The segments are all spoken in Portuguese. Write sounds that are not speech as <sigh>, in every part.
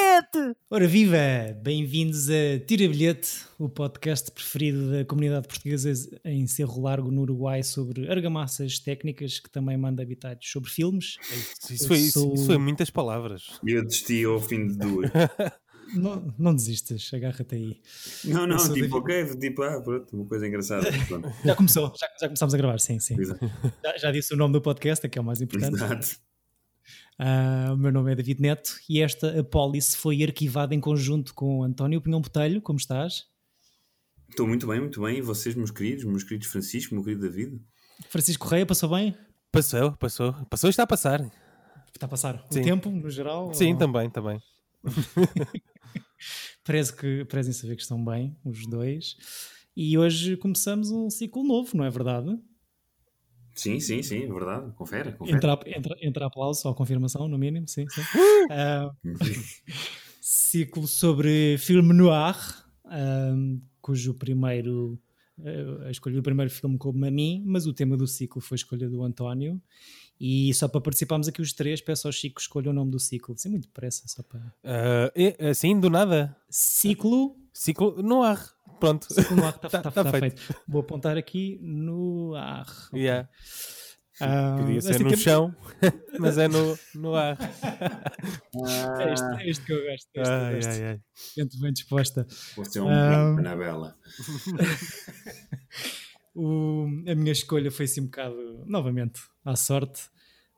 bilhete! Ora viva! Bem-vindos a Tira Bilhete, o podcast preferido da comunidade portuguesa em Cerro Largo, no Uruguai, sobre argamassas técnicas, que também manda habitados sobre filmes. Isso foi, sou- isso foi muitas palavras. E eu desisti ao fim de duas. <laughs> Não, não desistas, agarra-te aí. Não, não, tipo, ok, tipo, ah, pronto, uma coisa engraçada. Já começou, já, já começámos a gravar, sim, sim. Já, já disse o nome do podcast, que é o mais importante. Exato. Ah, o meu nome é David Neto e esta apólice foi arquivada em conjunto com António Pinhão Botelho. Como estás? Estou muito bem, muito bem. E vocês, meus queridos, meus queridos Francisco, meu querido David? Francisco Correia, passou bem? Passou, passou. Passou e está a passar. Está a passar Sim. o tempo, no geral? Sim, ou- também, também. <laughs> Parece que parecem saber que estão bem, os dois. E hoje começamos um ciclo novo, não é verdade? Sim, sim, sim, é verdade. Confere, confere. Entra, entra, entra aplauso ou confirmação, no mínimo, sim, sim. <laughs> Ah, ciclo sobre filme noir, ah, cujo primeiro. ah, a escolha do primeiro filme coube a mim, mas o tema do ciclo foi a escolha do António. E só para participarmos aqui os três, peço ao Chico que escolha o nome do ciclo. Sem muito depressa, só para. E, assim, do nada. Ciclo Ciclo no ar. Pronto. Ciclo no ar, está Tá- tá feito. Vou apontar aqui no ar. Ok. Yeah. Ah, Podia ser no chão, <laughs> mas é no, no ar. É este, é este que eu gosto. Este, Ai, este. ai, ai. Gente bem disposta. Você é um Ah. um... na bela. <laughs> O- a minha escolha foi assim um bocado, novamente, à sorte.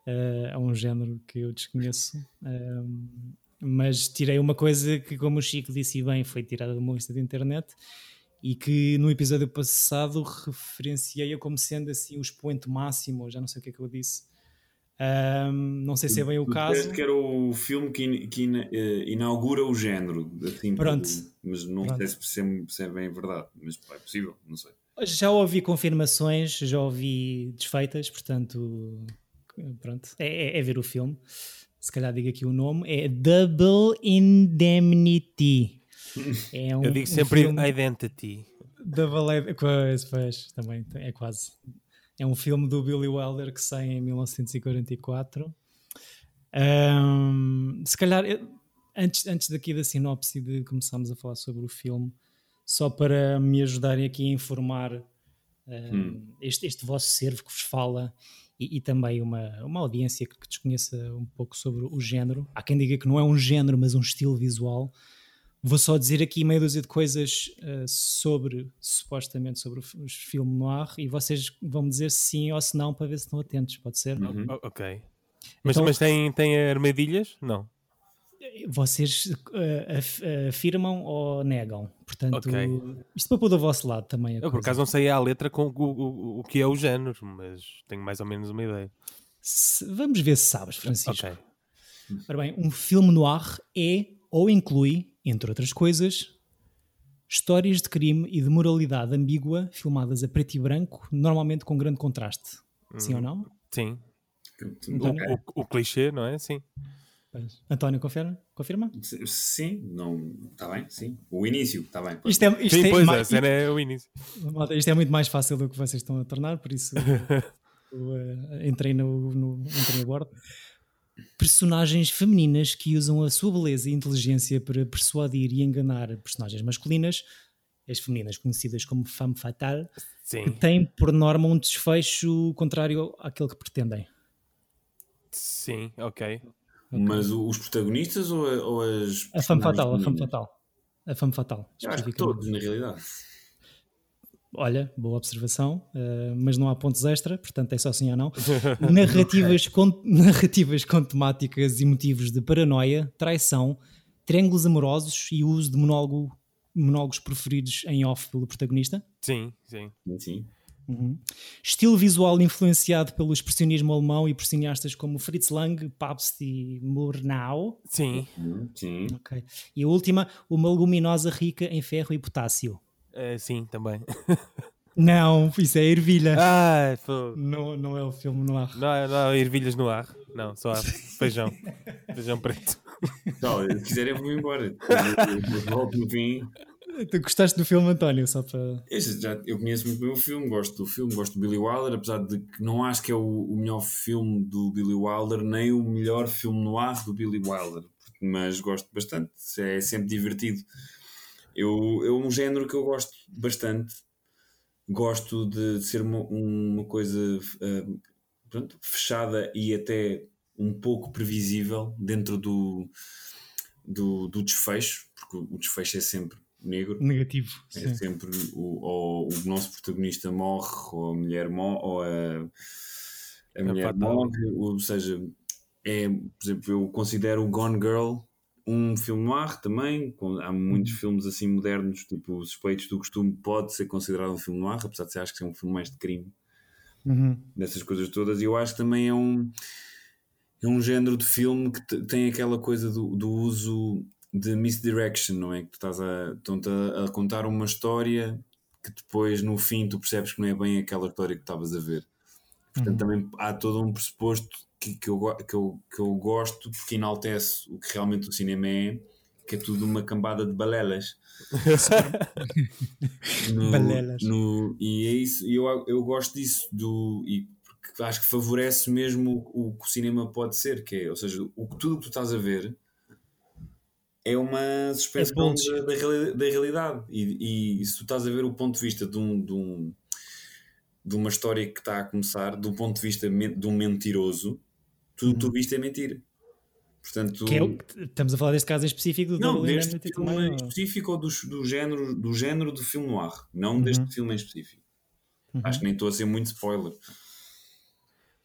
eh, a um género que eu desconheço. eh, mas tirei uma coisa que, como o Chico disse bem, foi tirada de uma lista de internet e que no episódio passado referenciei-a como sendo assim o expoente máximo, já não sei o que é que eu disse. Ahm, não sei se é bem o Tu caso. que era o filme que, que eh, inaugura o género. Assim, Pronto. Mas não Pronto. sei se, se é- se é bem verdade. Mas é possível, não sei. Já ouvi confirmações, já ouvi desfeitas, portanto, pronto, é, é- é ver o filme. Se calhar digo aqui o nome, é Double Indemnity. <laughs> É um, Eu digo um sempre filme- identity. Double Id- pois, pois, também é quase. É um filme do Billy Wilder que sai em 1944. Ahm, se calhar, antes, antes daqui da sinopse de começarmos a falar sobre o filme, só para me ajudarem aqui a informar ahm, Hum. este, este vosso servo que vos fala e, e também uma, uma audiência que, que desconheça um pouco sobre o género. Há quem diga que não é um género, mas um estilo visual. Vou só dizer aqui meia dúzia de coisas uh, sobre, supostamente, sobre os filmes noir e vocês vão me dizer se sim ou se não para ver se estão atentos, pode ser? Uhum. Ok. Mas, Então- mas tem, tem armadilhas? Não. Vocês uh, af- afirmam ou negam? Portanto, Ok. isto para pôr do vosso lado também. a Eu por acaso não sei à letra com o, o, o que é o género, mas tenho mais ou menos uma ideia. Se- vamos ver se sabes, Francisco. Ok. Ora bem, um filme noir é ou inclui, entre outras coisas, histórias de crime e de moralidade ambígua filmadas a preto e branco, normalmente com grande contraste. Sim ou não? Sim. Então- Ok. O, o clichê, não é? Sim. Pois. António, confirma? Confirma? Sim, não. Está bem, sim. O início, está bem. Isto é, isto Sim, é pois, a cena é o início. Isto é muito mais fácil do que vocês estão a tornar, por isso <laughs> eu, eh, entrei, no, no, entrei a bordo. Personagens femininas que usam a sua beleza e inteligência para persuadir e enganar personagens masculinas, as femininas conhecidas como femme fatale, que Sim. têm por norma um desfecho contrário àquele que pretendem. Sim, ok. Mas os protagonistas ou, a- ou as. A personagens fatale, a femininas? fatal. A femme fatal, acho que todos, na realidade. Olha, boa observação, eh, mas não há pontos extra, portanto é só sim ou não. <laughs> narrativas, com, narrativas com temáticas e motivos de paranoia, traição, triângulos amorosos e o uso de monólogo, monólogos preferidos em off pelo protagonista. Sim, sim. Sim. Uhum. Estilo visual influenciado pelo expressionismo alemão e por cineastas como Fritz Lang, Pabst e Murnau. Sim. Hum, Sim. Ok. E a última, uma leguminosa rica em ferro e potássio. Eh, sim, também. <laughs> Não, isso é ervilha. Ah, fogo. Não, não é o filme no ar. Não, há- não há ervilhas no ar. Não, só há feijão. <laughs> feijão preto. Então, se quiserem, vou embora. <laughs> Eu volto no fim. Tu gostaste do filme, António? Só para. Já, eu conheço muito bem o filme, gosto do filme, gosto do Billy Wilder, apesar de que não acho que é o, o melhor filme do Billy Wilder, nem o melhor filme no ar do Billy Wilder. mas gosto bastante, é sempre divertido. Eu, é um género que eu gosto bastante. Gosto de ser uma, uma coisa uh, pronto, fechada e até um pouco previsível dentro do, do, do desfecho, porque o desfecho é sempre negro. Negativo. É sim. sempre o, ou o nosso protagonista morre, ou a mulher morre, ou a, a mulher fatal. morre, ou seja, é, por exemplo, eu considero o Gone Girl um filme noir também, com- há muitos filmes assim modernos, tipo Os Suspeitos do Costume pode ser considerado um filme noir, apesar de ser, acho que é um filme mais de crime, Uhum. dessas coisas todas, e eu acho que também é um é um género de filme que te- tem aquela coisa do, do uso de misdirection, não é? Que tu estás a, estão-te a, a contar uma história que depois no fim tu percebes que não é bem aquela história que estavas a ver. Portanto, também há todo um pressuposto que, que, eu, que, eu, que eu gosto porque enaltece o que realmente o cinema é, que é tudo uma cambada de balelas. <laughs> No- Balelas. no- e é isso, e eu, eu gosto disso, do, e porque acho que favorece mesmo o, o que o cinema pode ser, que é, ou seja, o, tudo o que tu estás a ver é uma suspensão bullshit. da, da, reali- da realidade. E, e se tu estás a ver o ponto de vista de um, de um- de uma história que está a começar, do ponto de vista de um mentiroso, tudo o que tu viste é mentira. Portanto, Que é o, estamos a falar deste caso em específico do não, Double deste filme também, em ou- específico ou do, do, género, do género do filme noir, não Uhum. deste filme em específico. Uhum. Acho que nem estou a ser muito spoiler.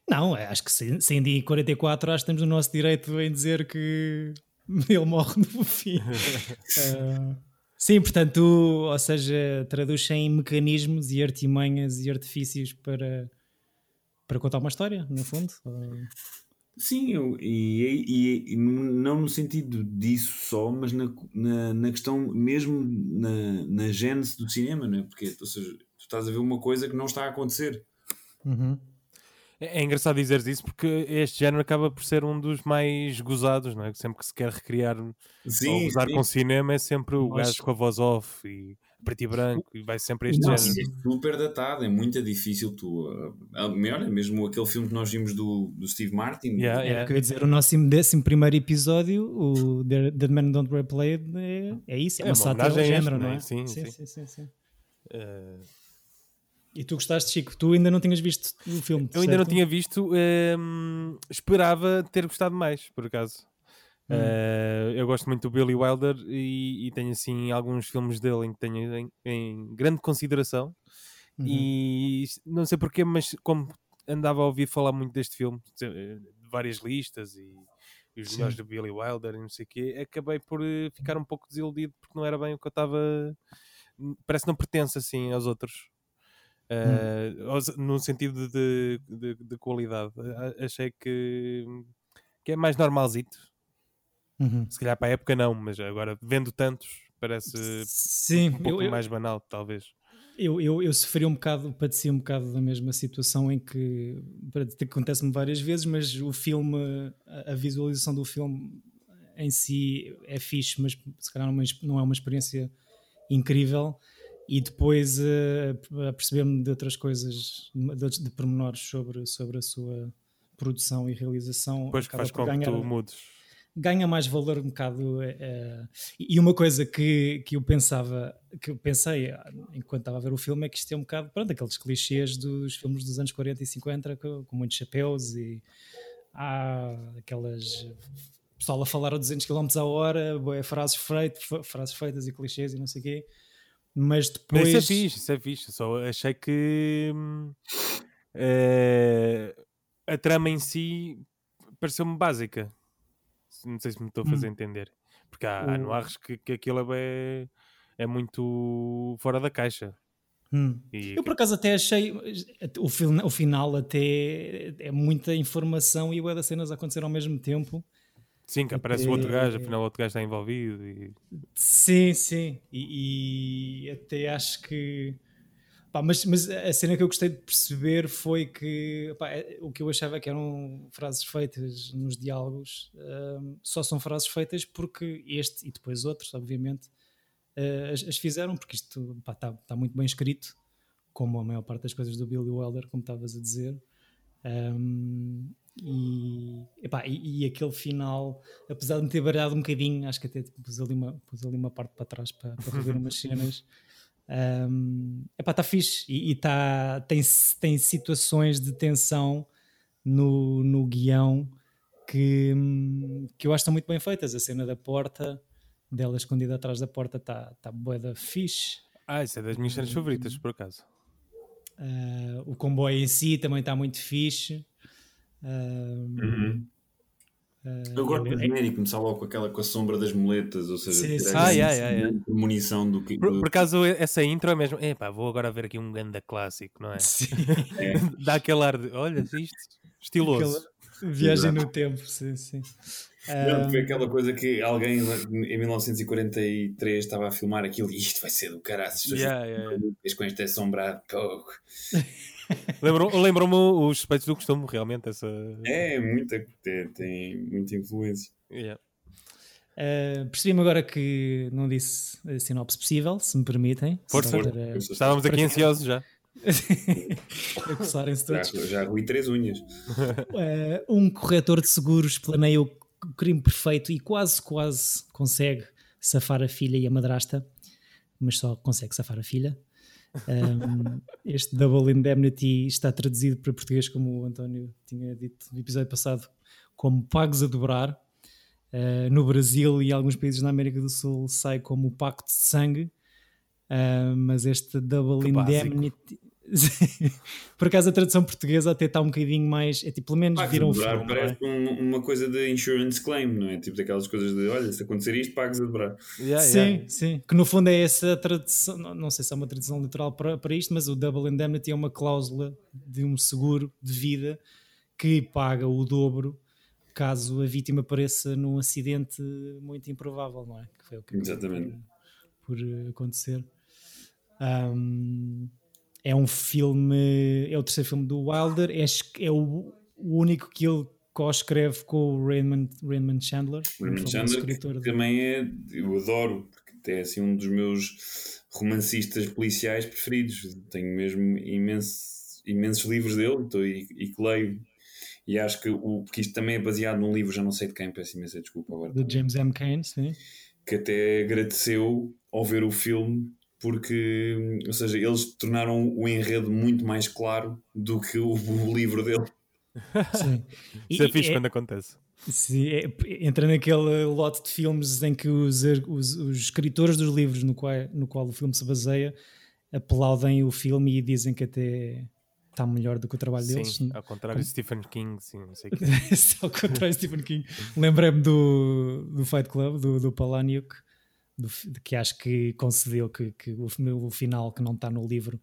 Não, é, acho que se- sendo em 44, acho que temos o nosso direito em dizer que <laughs> ele morre no fim. <laughs> Ah, sim, portanto, ou seja, traduz em mecanismos e artimanhas e artifícios para, para contar uma história, no fundo. Sim, eu, e, e- e não no sentido disso só, mas na, na, na questão mesmo na, na gênese do cinema, não é? Porque, ou seja, tu estás a ver uma coisa que não está a acontecer. uhum. É, é engraçado dizeres isso porque este género acaba por ser um dos mais gozados, não é? Sempre que se quer recriar ou Sim, gozar sim. com cinema é sempre o Nós- gajo com a voz off e preto e branco e vai sempre este Não, género. é super datado, é muito difícil tu. Uh, uh, melhor, é mesmo aquele filme que nós vimos do, do Steve Martin. Yeah, yeah. o que eu ia dizer, o nosso décimo primeiro episódio, o The, The Man Don't Replay, é, é isso, é, É uma uma sátira ao género, não é? é? Sim, sim, sim. sim, sim, sim. Eh, E tu gostaste, Chico? Tu ainda não tinhas visto o filme? eu ainda não certo? tinha visto, ehm, esperava ter gostado mais, por acaso. Hum. Eh, eu gosto muito do Billy Wilder e, e tenho assim alguns filmes dele em que tenho em, em grande consideração. Uhum. E não sei porquê, mas como andava a ouvir falar muito deste filme, de de várias listas e, e os melhores do Billy Wilder e não sei o quê, acabei por eh, ficar um pouco desiludido porque não era bem o que eu estava. Parece que não pertence assim aos outros. Eh, aos- no sentido de, de, de qualidade, achei que, que é mais normalzito. Uhum. Se calhar para a época não, mas agora vendo tantos, parece Sim, um pouco eu, eu, mais banal, talvez. eu, eu, eu sofri um bocado, padeci um bocado da mesma situação em que acontece-me várias vezes, mas o filme, a, a visualização do filme em si é fixe, mas se calhar não é uma não é uma experiência incrível. E depois a perceber-me de outras coisas, de, de pormenores sobre, sobre a sua produção e realização, Depois que faz com que ganhar- tu mudes. ganha mais valor um bocado. eh, e uma coisa que, que eu pensava, que eu pensei ah, enquanto estava a ver o filme, é que isto é um bocado, pronto, aqueles clichês dos filmes dos anos 40 e 50 com, com muitos chapéus e há aquelas. Pessoal a falar a 200 km a hora, frases, feitas, frases feitas e clichês e não sei o quê. Mas depois. isso é fixe, isso é fixe. Só achei que eh, a trama em si pareceu-me básica. Não sei se me estou a fazer Hum. entender. Porque há, há noirs que, que aquilo é, é muito fora da caixa. Hum. E Eu por acaso até achei o, fil- o final até é muita informação e o das cenas acontecer ao mesmo tempo. Sim, que aparece o outro gajo, afinal o outro gajo está envolvido. E... Sim, sim. E, e até acho que. pá, mas, mas a cena que eu gostei de perceber foi que pá, é- o que eu achava que eram frases feitas nos diálogos hum, só são frases feitas porque este e depois outros, obviamente, eh, as, as fizeram, porque isto está tá muito bem escrito, como a maior parte das coisas do Billy Wilder, como estavas a dizer. Hum, e, epá, e, e, aquele final, apesar de me ter variado um bocadinho, acho que até pus ali uma, pus ali uma parte para trás para, para rever umas cenas. <laughs> Um, epá, está fixe e, e tá, tem, tem situações de tensão no, no guião que, que eu acho que estão muito bem feitas. A cena da porta, dela escondida atrás da porta, está tá boa da fixe. Ah, isso é das minhas cenas favoritas, por acaso. Uh, o comboio em si também está muito fixe. Uh, uhum. uh, eu gosto do genérico, começar logo com aquela com a sombra das moletas, ou seja, sim, sim. Ah, yeah, yeah, yeah. munição do que. Por, por acaso, essa intro é mesmo. Epá, vou agora ver aqui um ganda clássico, não é? <laughs> Sim. é. <laughs> Dá aquele ar de. Olha, isto, estiloso. Aquela viagem no tempo, sim, sim. Não, foi aquela coisa que alguém em 1943 estava a filmar aquilo e isto vai ser do caralho. Yeah, yeah, yeah. com este assombrado pouco. <laughs> Lembram-me os suspeitos do costume, realmente. Essa... É, muita, tem, tem muita influência. Yeah. Uh, Percebi-me agora que não disse a sinopse possível, se me permitem. Força, para, estávamos aqui ansiosos já. <laughs> a coçarem-se todos. Já, já ruí três unhas. Uh, <laughs> um corretor de seguros planeia o crime perfeito e quase, quase consegue safar a filha e a madrasta, mas só consegue safar a filha. Um, este Double Indemnity está traduzido para português, como o António tinha dito no episódio passado, como Pagos a Dobrar. Uh, no Brasil e alguns países na América do Sul sai como Pacto de Sangue, uh, mas este Double que Indemnity. Básico. <laughs> Por acaso a tradução portuguesa até está um bocadinho mais. É tipo, pelo menos pagues viram o filme. É? Parece é? um, uma coisa de insurance claim, não é? Tipo daquelas coisas de olha, se acontecer isto, pagues a dobrar. Yeah, sim, yeah. sim. Que no fundo é essa tradução. Não, não sei se é uma tradução literal para, para isto, mas o Double Indemnity é uma cláusula de um seguro de vida que paga o dobro caso a vítima apareça num acidente muito improvável, não é? Que foi o que Exatamente. Por, por acontecer. Um, é um filme, é o terceiro filme do Wilder, é, é o, o único que ele co-escreve com o Raymond, Raymond Chandler. Raymond Chandler, que também é, eu adoro, porque é assim um dos meus romancistas policiais preferidos. Tenho mesmo imenso, imensos livros dele tô, e, e que leio. E acho que o, porque isto também é baseado num livro, já não sei de quem, peço imensa desculpa agora. De James M. Cain, sim. Que até agradeceu ao ver o filme porque, ou seja, eles tornaram o enredo muito mais claro do que o, o livro dele. Sim. Isso é fixe é, quando acontece. Sim, é, entra naquele lote de filmes em que os, os, os escritores dos livros no qual, no qual o filme se baseia aplaudem o filme e dizem que até está melhor do que o trabalho sim, deles. Ao contrário de Stephen King, sim, não sei <laughs> Ao contrário de Stephen King. Lembrei-me do, do Fight Club, do, do Palahniuk, do, que acho que concedeu que, que o, o, final que não está no livro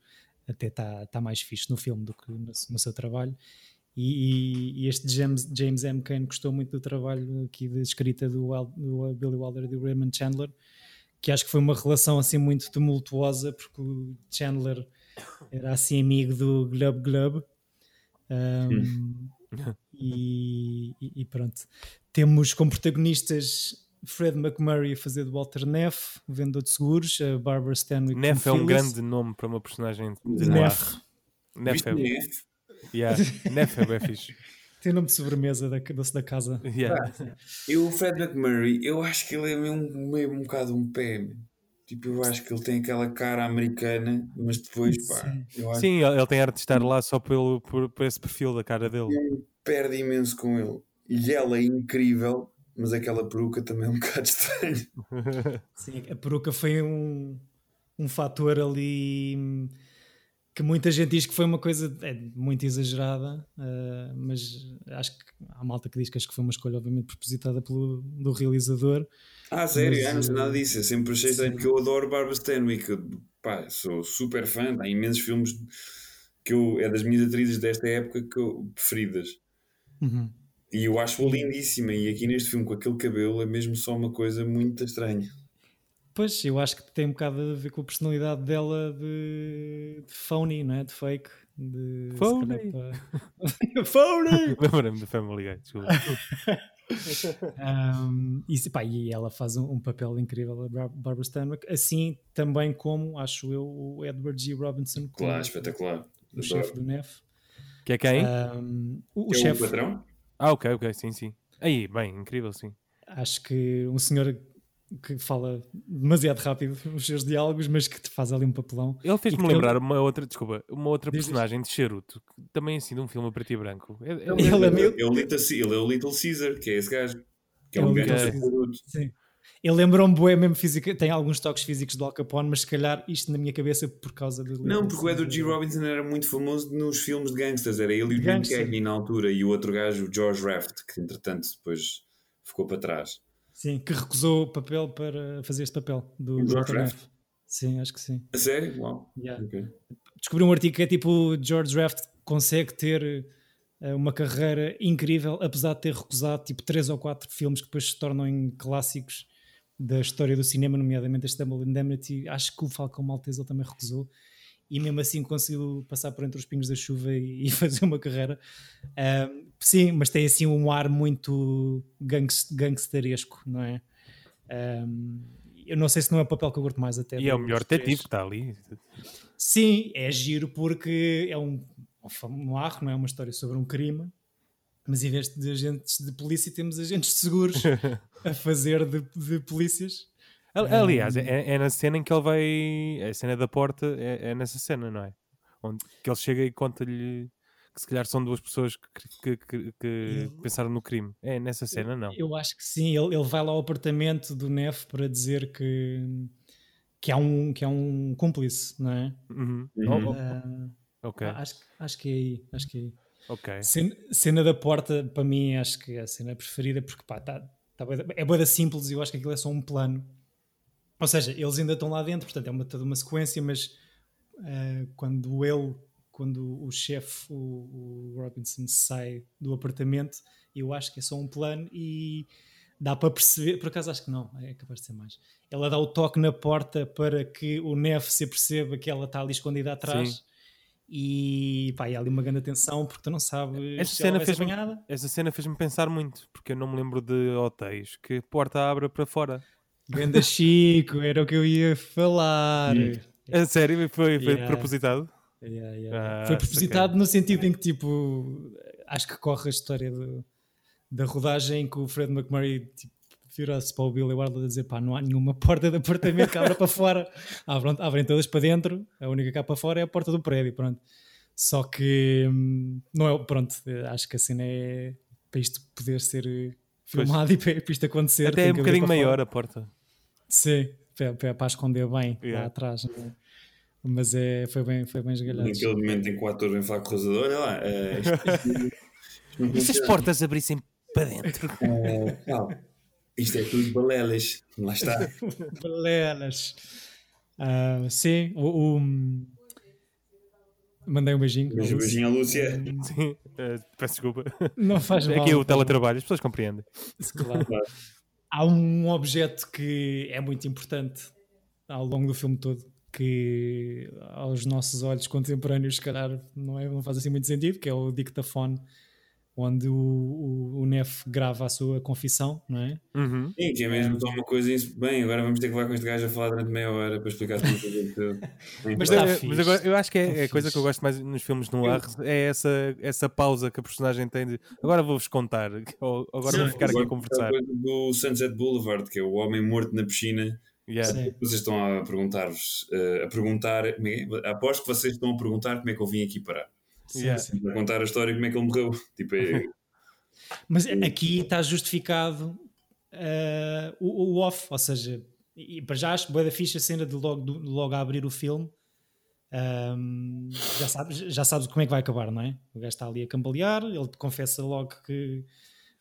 até está tá mais fixe no filme do que no, no seu trabalho. E, e, este James, James M. Cain gostou muito do trabalho aqui de escrita do, do Billy Wilder e do Raymond Chandler, que acho que foi uma relação assim muito tumultuosa, porque o Chandler era assim amigo do Glub Glub. Um, e, e, pronto, temos como protagonistas Fred McMurray a fazer de Walter Neff, vendedor de seguros, a Barbara Stanwyck. Neff é um grande nome para uma personagem de Neff. Neff é, Neff? Yeah. Neff é bem fixe. <laughs> Tem nome de sobremesa da, doce da casa. Yeah. E o Fred McMurray, eu acho que ele é meio, meio um bocado um pé. Tipo, eu acho que ele tem aquela cara americana, mas depois, pá. Sim, Sim ele tem arte de estar lá só pelo, por, por esse perfil da cara dele. Perde imenso com ele. E ela é incrível, mas aquela peruca também é um <laughs> bocado estranho. Sim, a peruca foi um, um fator ali que muita gente diz que foi uma coisa é, muito exagerada, uh, mas acho que há malta que diz que acho que foi uma escolha obviamente propositada pelo do realizador. Ah, sério? Mas, ah, não sei nada disso. Eu sempre achei estranho porque eu adoro Barbara Stanwyck. Pá, sou super fã. Há imensos filmes que eu, é das minhas atrizes desta época que eu, preferidas. Uhum. E eu acho-a lindíssima. E aqui neste filme, com aquele cabelo, é mesmo só uma coisa muito estranha. Pois, eu acho que tem um bocado a ver com a personalidade dela de, de phony, não é? De fake. De, phony! Para... <laughs> phony! <laughs> Lembra-me do Family Guy, desculpa. <laughs> um, e, pá, e ela faz um, um, papel incrível, a Barbara Stanwyck, assim também como, acho eu, o Edward G. Robinson. Claro, espetacular. O chefe do NEF. Que é quem? Um, o, o chefe. O patrão? Ah, ok, ok, sim, sim. Aí, bem, incrível, sim. Acho que um senhor que fala demasiado rápido <laughs> os seus diálogos, mas que te faz ali um papelão. Ele fez-me lembrar uma outra, desculpa, uma outra Diz, personagem de Charuto, que também assim de um filme a preto e branco. É- é- Ele é meio- É o Little, Ce- ele é o Little Caesar, que é esse gajo. Que é, É um o gajo é Caesar. produto. Sim. Ele lembra-me bué mesmo física, tem alguns toques físicos do Al Capone, mas se calhar isto na minha cabeça por causa do. Não, porque o Edward G. Robinson era muito famoso nos filmes de gangsters. Era ele e o Jim. Cagney na altura e o outro gajo, o George Raft, que entretanto depois ficou para trás. Sim, que recusou o papel para fazer este papel do, O George. Raft? Sim, acho que sim. A sério? Uau. Yeah. Ok. Descobri um artigo que é tipo George Raft consegue ter eh, uma carreira incrível, apesar de ter recusado tipo três ou quatro filmes que depois se tornam em clássicos da história do cinema, nomeadamente este Double Indemnity. Acho que o Falcão Maltese ele também recusou e mesmo assim conseguiu passar por entre os pingos da chuva e, <laughs> e fazer uma carreira. Ahm, sim, mas tem assim um ar muito gangs, gangsteresco, não é? Eu não sei se não é o papel que eu curto mais até. E é o melhor detetive que está ali. Sim, é giro porque é um, um famoso, não é uma história sobre um crime, mas em vez de agentes de polícia temos agentes de seguros <laughs> a fazer de, de polícias. Ali- Aliás, é, é na cena em que ele vai. A cena da porta é, é nessa cena, não é? Onde que ele chega e conta-lhe que se calhar são duas pessoas que, que- que- que pensaram no crime. É nessa cena, não. Eu acho que sim, ele, ele vai lá ao apartamento do Neff para dizer que, que, há um, que há um cúmplice, não é? Uhum. Uhum. Oh, ok, acho, acho que é aí, acho que é aí. Ok. Cena, cena da porta, para mim, acho que é a cena preferida, porque pá, tá, tá da- é boa simples e eu acho que aquilo é só um plano. Ou seja, eles ainda estão lá dentro, portanto é uma, toda uma sequência, mas ah, quando ele, quando o chefe, o, o Robinson, sai do apartamento, eu acho que é só um plano e dá para perceber, por acaso acho que não, é capaz de ser mais. Ela dá o toque na porta para que o Neff se perceba que ela está ali escondida atrás. Sim. E pá, e há ali uma grande tensão porque tu não sabes Essa se ela cena apanhada. Essa cena fez-me pensar muito, porque eu não me lembro de hotéis que a porta abre para fora. Ganda Chico, era o que eu ia falar. É sério? Foi, foi Yeah. propositado? Yeah, yeah. Ah, Foi propositado no sentido em que, tipo, acho que corre a história do- da rodagem que o Fred McMurray tipo, vira-se para o Billy Wilder a dizer: pá, não há nenhuma <laughs> porta de apartamento que abra para fora. <laughs> Abrem, abrem todas para dentro, a única cá para fora é a porta do prédio. Pronto. Só que hum, não é. Pronto, acho que a cena é para isto poder ser eh, filmado e para, isto acontecer. Até tem é um que bocadinho para fora. maior a porta. Sim, para, para, para esconder bem lá Yeah. atrás. não é? Mas é, foi bem, foi bem esgalhado. Naquele momento em que o ator vem falar com o rosador, olha lá. eh, <laughs> isto- isto E se as portas abrissem para dentro? Eh, calma. Isto é tudo balelas. Lá está. <laughs> Balelas. Ah, sim, o, o- Mandei um beijinho. beijinho à Lúcia. Sim, eh, peço desculpa. Não faz mal. Aqui é o faz mal. teletrabalho, as pessoas compreendem. Claro. Claro. Há um objeto que é muito importante ao longo do filme todo, que aos nossos olhos contemporâneos, se calhar, não, é, não faz assim muito sentido, que é o dictafone, onde o, o, o Neff grava a sua confissão, não é? Uhum. Sim, que é mesmo só uma coisa. isso- Bem, agora vamos ter que levar com este gajo a falar durante meia hora para explicar tudo. tudo. <laughs> Mas, Tá fixe. mas agora, eu acho que Tá é a coisa que eu gosto mais nos filmes no ar é essa, essa pausa que a personagem tem de agora vou-vos contar, <laughs> ou agora vou ficar aqui a conversar. coisa Do Sunset Boulevard, que é o homem morto na piscina. Yeah. Vocês estão a perguntar-vos, eh, a perguntar, é aposto que vocês estão a perguntar como é que eu vim aqui parar. Sim, Yeah. sim. Para contar a história como é que ele morreu. <laughs> Tipo, é, <laughs> Mas aqui está justificado eh, o, o off, ou seja, e para já acho boa da ficha a cena de logo, do- logo a abrir o filme. Ahm, já, sabes, já sabes como é que vai acabar, não é? O gajo está ali a cambalear, ele te confessa logo que,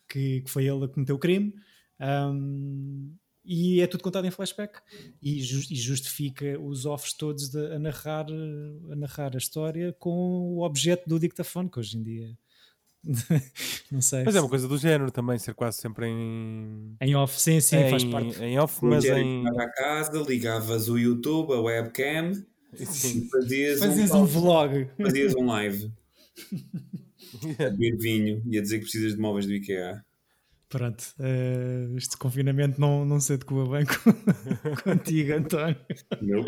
que, que foi ele a cometer o crime. Ahm, e é tudo contado em flashback e, jus- e justifica os offs todos de- a, narrar, a narrar a história com o objeto do dictafone, que hoje em dia <laughs> não sei. Mas é uma coisa do género também, ser quase sempre em, Em off, sim, sim, em, faz parte. em off, mas em. à casa, ligavas o YouTube, a webcam Sim. e fazias, Fazias um, um vlog. fazias um live. <laughs> A beber vinho e a dizer que precisas de móveis do IKEA. Pronto, eh, este confinamento não, não se adequa bem com, <laughs> contigo, António. Não?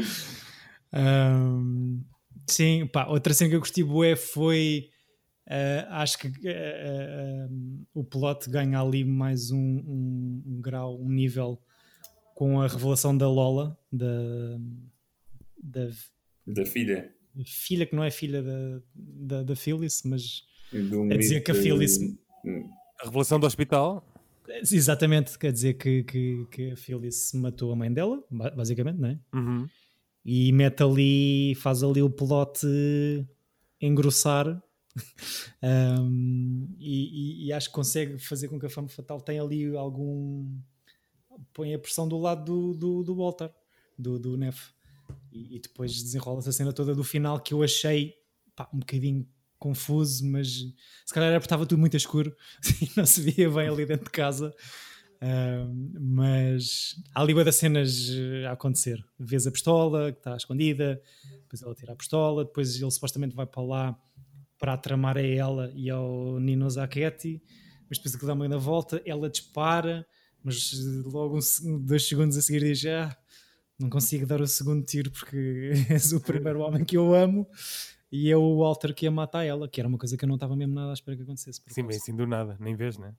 Ahm, sim, pá, outra cena que eu gostei bué foi Uh, acho que uh, uh, o plot ganha ali mais um, um, um, grau, um nível com a revelação da Lola, da, da, da filha. Filha que não é filha da, da, da Phyllis, mas é dizer que a Phyllis. A revelação do hospital? Exatamente, quer dizer que, que, que a Phyllis matou a mãe dela, basicamente, não é? Uhum. E mete ali, faz ali o plot engrossar <laughs> um, e, e, e, acho que consegue fazer com que a fama fatal tenha ali algum. põe a pressão do lado do, do, do Walter, do, do Neff. E, e depois desenrola-se a cena toda do final que eu achei pá, um bocadinho confuso, mas se calhar era porque estava tudo muito escuro <laughs> e não se via bem ali dentro de casa. Uh, mas há ali das cenas a acontecer. Vês a pistola que está escondida, depois ela tira a pistola, depois ele supostamente vai para lá para tramar a ela e ao Nino Zacchetti, mas depois aquilo dá uma na volta, ela dispara, mas logo um, dois segundos a seguir diz: Ah, não consigo dar o segundo tiro porque <laughs> és o primeiro homem que eu amo. E é o Walter que ia matar ela, que era uma coisa que eu não estava mesmo nada à espera que acontecesse. Sim, bem assim do nada, nem vês, né?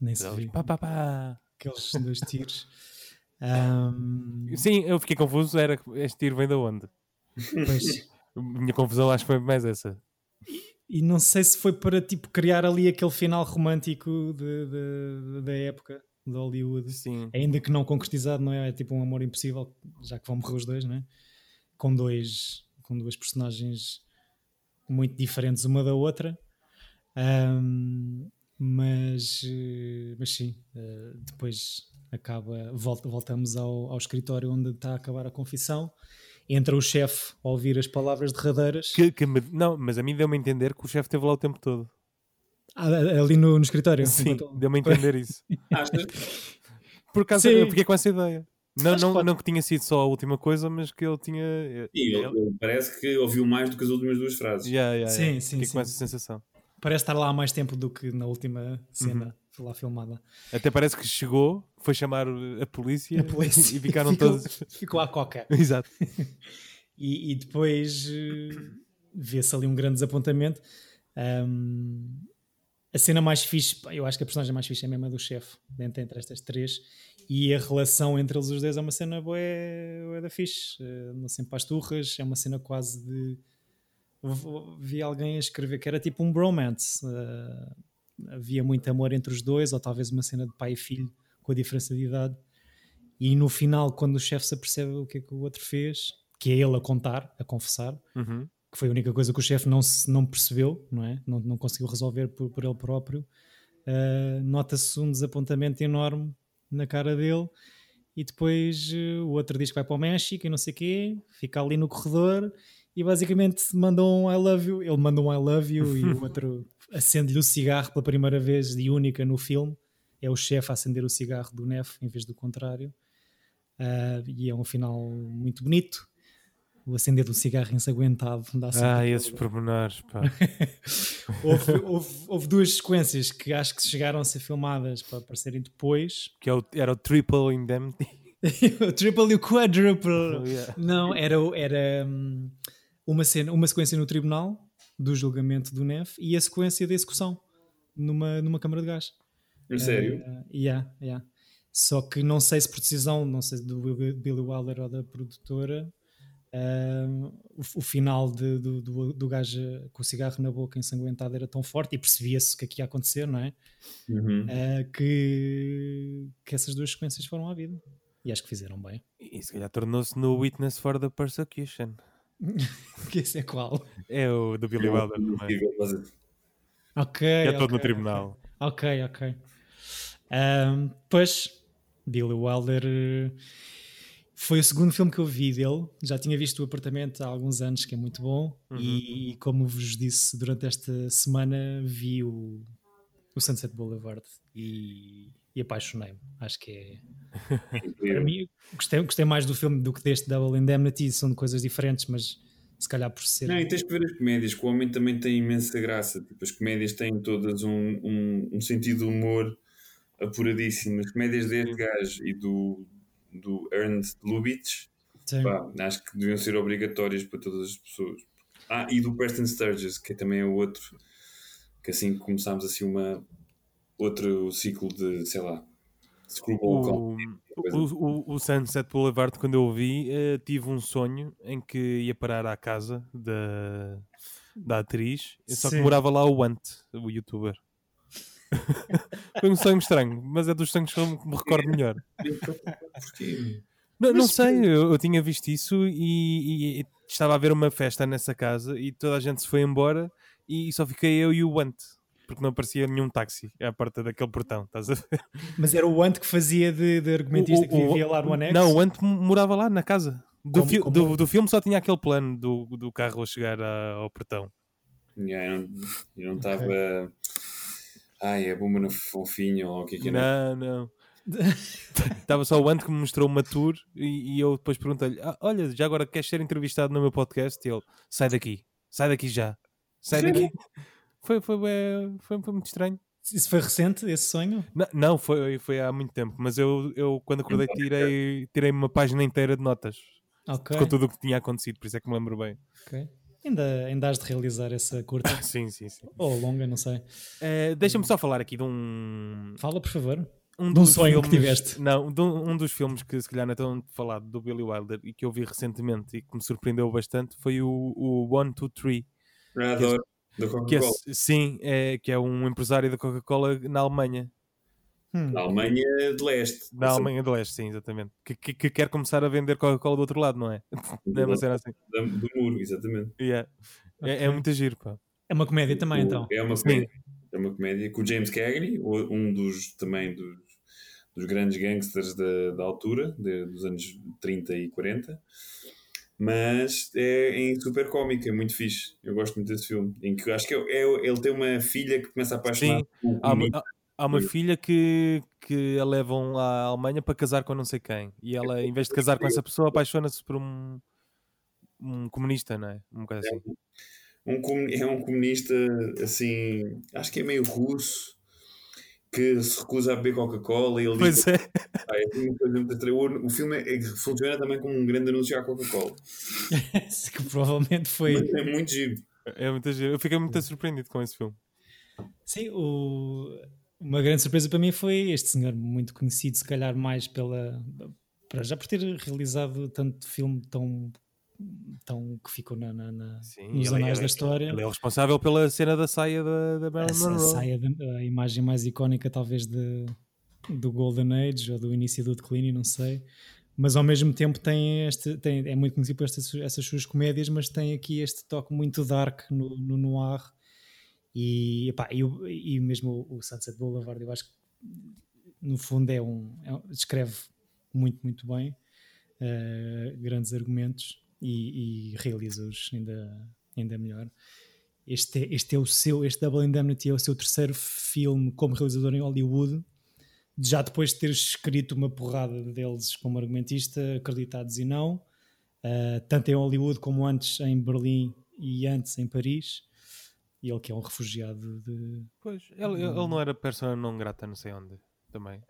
Nem se viu. Pá, pá, pá. Aqueles dois tiros. <laughs> Um... Sim, eu fiquei confuso. Era este tiro vem de onde? Pois. Minha confusão acho que foi mais essa. E não sei se foi para tipo criar ali aquele final romântico de, de, da época de Hollywood. Sim. Ainda que não concretizado, não é? É tipo um amor impossível, já que vão morrer os dois, não é? Com dois, com duas personagens muito diferentes uma da outra. Um, mas, mas sim, uh, depois acaba, volta, voltamos ao, ao escritório onde está a acabar a confissão entra o chefe a ouvir as palavras derradeiras. Que, que me, não, mas a mim deu-me a entender que o chefe esteve lá o tempo todo. Ah, ali no, no escritório? Sim, deu-me a entender isso. Por acaso Sim. eu fiquei com essa ideia. Não, não, pode... não que tinha sido só a última coisa, mas que ele tinha. Sim, ele, ele parece que ouviu mais do que as últimas duas frases. Yeah, yeah, sim, yeah. sim, fiquei sim. com essa sensação. Parece estar lá há mais tempo do que na última cena. Uhum lá filmada. Até parece que chegou, foi chamar a polícia, a polícia. <laughs> e ficaram ficou, todos. <laughs> Ficou à coca. <laughs> Exato. e, e, depois uh, vê-se ali um grande desapontamento. Um, a cena mais fixe, eu acho que a personagem mais fixe é a do chefe, dentro entre estas três, e a relação entre eles os dois é uma cena boa, é da fixe, uh, não sempre as turras, é uma cena quase de. Vi alguém a escrever que era tipo um bromance. Uh, havia muito amor entre os dois, ou talvez uma cena de pai e filho com a diferença de idade. E no final, quando o chefe se apercebe o que é que o outro fez, que é ele a contar, a confessar, uhum. que foi a única coisa que o chefe não, não percebeu, não é? Não, não conseguiu resolver por, por ele próprio, uh, nota-se um desapontamento enorme na cara dele. E depois uh, o outro diz que vai para o México e não sei o quê, fica ali no corredor e basicamente manda um I love you. Ele manda um I love you e o <laughs> outro acende-lhe o cigarro pela primeira vez e única no filme. É o chefe a acender o cigarro do Neff em vez do contrário. Uh, e é um final muito bonito. O acender do cigarro ensanguentado. ah, esses pormenores. <laughs> houve, houve, houve, duas sequências que acho que chegaram a ser filmadas para aparecerem depois. Que é era o Triple Indemnity. <laughs> o Triple e o Quadruple. <laughs> Oh, yeah. Não, era, era hum, uma, cena, uma sequência no tribunal do julgamento do NEF e a sequência da execução numa, numa câmara de gás. É sério? Uh, yeah, yeah. Só que não sei se por decisão, não sei do Billy Wilder ou da produtora, uh, o, o, final de, do, do, do gajo com o cigarro na boca ensanguentado era tão forte e percebia-se o que aqui é ia acontecer, não é? Uhum. Uh, que, que essas duas sequências foram à vida. E acho que fizeram bem. E se calhar tornou-se no Witness for the Persecution. <laughs> que esse é qual? É o do Billy Wilder também. Ok. É todo okay, no tribunal. Ok, ok. Um, pois, Billy Wilder eh, foi o segundo filme que eu vi dele. Já tinha visto o apartamento há alguns anos, que é muito bom. Uhum. E, como vos disse durante esta semana, vi o, o Sunset Boulevard e, e apaixonei-me. Acho que é. <laughs> Para mim, gostei, gostei mais do filme do que deste Double Indemnity. São de coisas diferentes, mas se calhar por ser. Não, e tens que ver as comédias, que o homem também tem imensa graça. Tipo, as comédias têm todas um, um, um sentido de humor apuradíssimo. As comédias deste gajo e do, do Ernst Lubitsch, pá, acho que deviam ser obrigatórias para todas as pessoas. Ah, e do Preston Sturges, que também é o outro que assim começámos assim uma outro ciclo de, sei lá, Screwball O, o, o, Sunset Boulevard, quando eu o vi, eh, tive um sonho em que ia parar à casa da, da atriz, só que morava lá o Ant, o youtuber. <laughs> Foi um sonho estranho, mas é dos sonhos que eu me recordo melhor. Porquê? Não, não sei, eu, eu tinha visto isso e, e- e estava a haver uma festa nessa casa e toda a gente se foi embora e só fiquei eu e o Ant, porque não aparecia nenhum táxi à porta daquele portão, estás a ver? Mas era o Ant que fazia de, de argumentista O- que o- vivia lá no anexo? Não, o Ant morava lá na casa. Do, Como- fi- como- do, do filme só tinha aquele plano do, do carro a chegar a- ao portão. Yeah, eu não- eu não estava. Ai, é bomba no fofinho ou o que é que era? Não, não. Estava só o Ant que me mostrou uma tour e, e eu depois perguntei-lhe: "Ah, Olha, já agora queres ser entrevistado no meu podcast? E ele: Sai daqui, sai daqui já, sai daqui. <laughs> Foi, foi, foi, foi muito estranho. Isso foi recente, esse sonho? Não, não, foi, foi há muito tempo, mas eu, eu quando acordei tirei, tirei uma página inteira de notas Ok. com tudo o que tinha acontecido, por isso é que me lembro bem. ok. Ainda, ainda has de realizar essa curta. <laughs> Sim, sim, sim. Ou longa, não sei. Eh, Deixa-me só falar aqui de um, Fala, por favor. um De um dos sonho que filmes- tiveste. Não, de um, um dos filmes que se calhar não é tão falado do Billy Wilder e que eu vi recentemente e que me surpreendeu bastante foi o, o One, Two, Three. Adoro. Da Que é, sim, é, que é um empresário da Coca-Cola na Alemanha. Hum. Na Alemanha de Leste. Na Alemanha do Leste, sim, exatamente. Que, que, que quer começar a vender Coca-Cola do outro lado, não é? É uma cena assim. Da- Do muro, exatamente. Yeah. É, é Ok. muito giro, pá. É uma comédia também, O- então. É uma Sim. comédia. É uma comédia com o James Cagney, um dos também dos, dos grandes gangsters da, da altura, de- dos anos 30 e 40. Mas é em super cómico, é muito fixe. Eu gosto muito desse filme. Em que acho que é, é- ele tem uma filha que começa a apaixonar Sim. um Há há- há uma filha que, que a levam à Alemanha para casar com não sei quem. E ela, em vez de casar com essa pessoa, apaixona-se por um, um comunista, não é? Um bocado assim. um, comu- é um comunista assim, acho que é meio russo, que se recusa a beber Coca-Cola e ele diz Pois é. "Ah, é uma coisa muito estranha." o, o filme é- é- funciona também como um grande anúncio à Coca-Cola. <laughs> que provavelmente foi. Mas é muito giro. É muito giro. Eu fiquei muito surpreendido com esse filme. Sim, o- uma grande surpresa para mim foi este senhor, muito conhecido, se calhar mais pela. Para já por ter realizado tanto filme tão. tão que ficou na, na- na- Sim, nos ele- anais ele- da história. Ele é o responsável pela cena da saia da, da Marilyn Monroe. saia, de- a imagem mais icónica, talvez, de, do Golden Age ou do início do declínio, não sei. Mas ao mesmo tempo tem este, tem, é muito conhecido por estas, essas suas comédias, mas tem aqui este toque muito dark no, no noir. E, epá, e, e mesmo o, o Sunset Boulevard, eu acho que no fundo é um, é um- descreve muito, muito bem eh, grandes argumentos e, e realiza-os ainda, ainda melhor. Este é, este é o seu, este Double Indemnity é o seu terceiro filme como realizador em Hollywood, já depois de ter escrito uma porrada deles como argumentista, acreditados e não, eh, tanto em Hollywood como antes em Berlim e antes em Paris. E ele que é um refugiado de. Pois, ele, ele não era persona não grata, não sei onde. Também.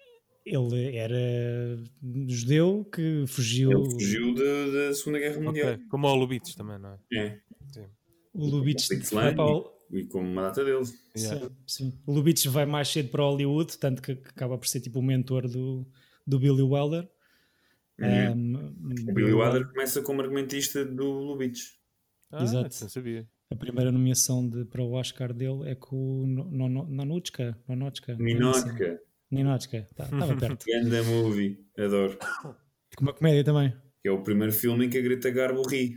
Ele era judeu que fugiu. Ele fugiu da, da Segunda Guerra Mundial. Ok. Como o Lubitsch também, não é? É. O Lubitsch Conflito vai para o, Islâmico, E como uma data deles. Yeah. Sim, sim. O Lubitsch vai mais cedo para Hollywood, tanto que que acaba por ser tipo o mentor do, do Billy Wilder. Uhum. Um, O Billy Wilder começa como argumentista do Lubitsch. Ah, Exato. Não sabia. A primeira nomeação de, para o Oscar dele é com o No- No- Nonotchka. Nonotchka. Minótica. Ninochka. Estava <laughs> perto. Ganda movie. Adoro. Com uma comédia também. Que é o primeiro filme em que a Greta Garbo ri.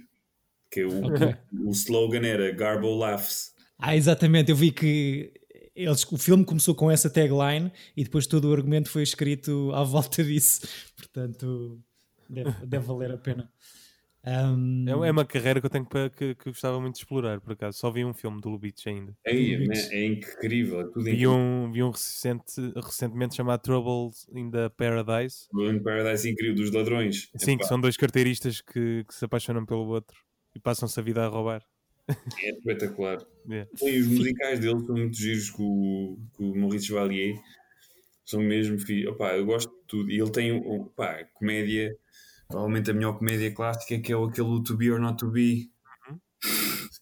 Que o, Ok. o slogan era Garbo Laughs. Ah, exatamente. Eu vi que eles, o filme começou com essa tagline e depois todo o argumento foi escrito à <laughs> volta disso. Portanto, deve, deve valer a pena. Um, É, é uma carreira que eu tenho para, que, que gostava muito de explorar, por acaso. Só vi um filme do Lubitsch ainda. É, é incrível. É tudo Vi incrível. um, vi um recente, recentemente chamado Trouble in the Paradise. O In Paradise incrível dos ladrões. Sim, Epá, que são dois carteiristas que, que se apaixonam pelo outro e passam-se a vida a roubar. É espetacular. <laughs> Yeah. E os musicais dele são muito giros com, o- com o Maurice Chevalier. São mesmo fi- Opá, eu gosto de tudo. E ele tem um, opá, comédia, provavelmente a melhor comédia clássica, que é o- aquele To Be or Not To Be. Uhum.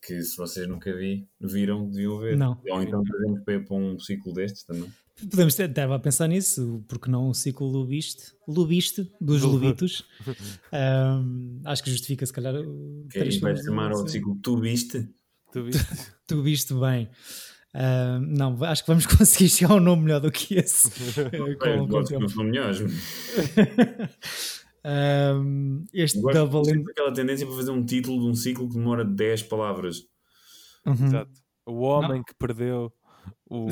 Que se vocês nunca vi, viram, deviam ver. Não. Ou então trazemos para, para um ciclo destes também. Podemos ter, estava a pensar nisso, porque não um ciclo lubiste, lubiste dos Lu- lubitos. <laughs> Ahm, acho que justifica se calhar. o Que aí três vai chamar ao ciclo Tu Viste. Tu viste? <laughs> Tu viste bem. Não, acho que vamos <laughs> conseguir chegar a um nome melhor do que esse. com, os com o tempo. não são melhores. Ahm, este Gosto Double in... daquela tendência para fazer um título de um ciclo que demora 10 palavras. Uhum. Exato. O homem que perdeu o-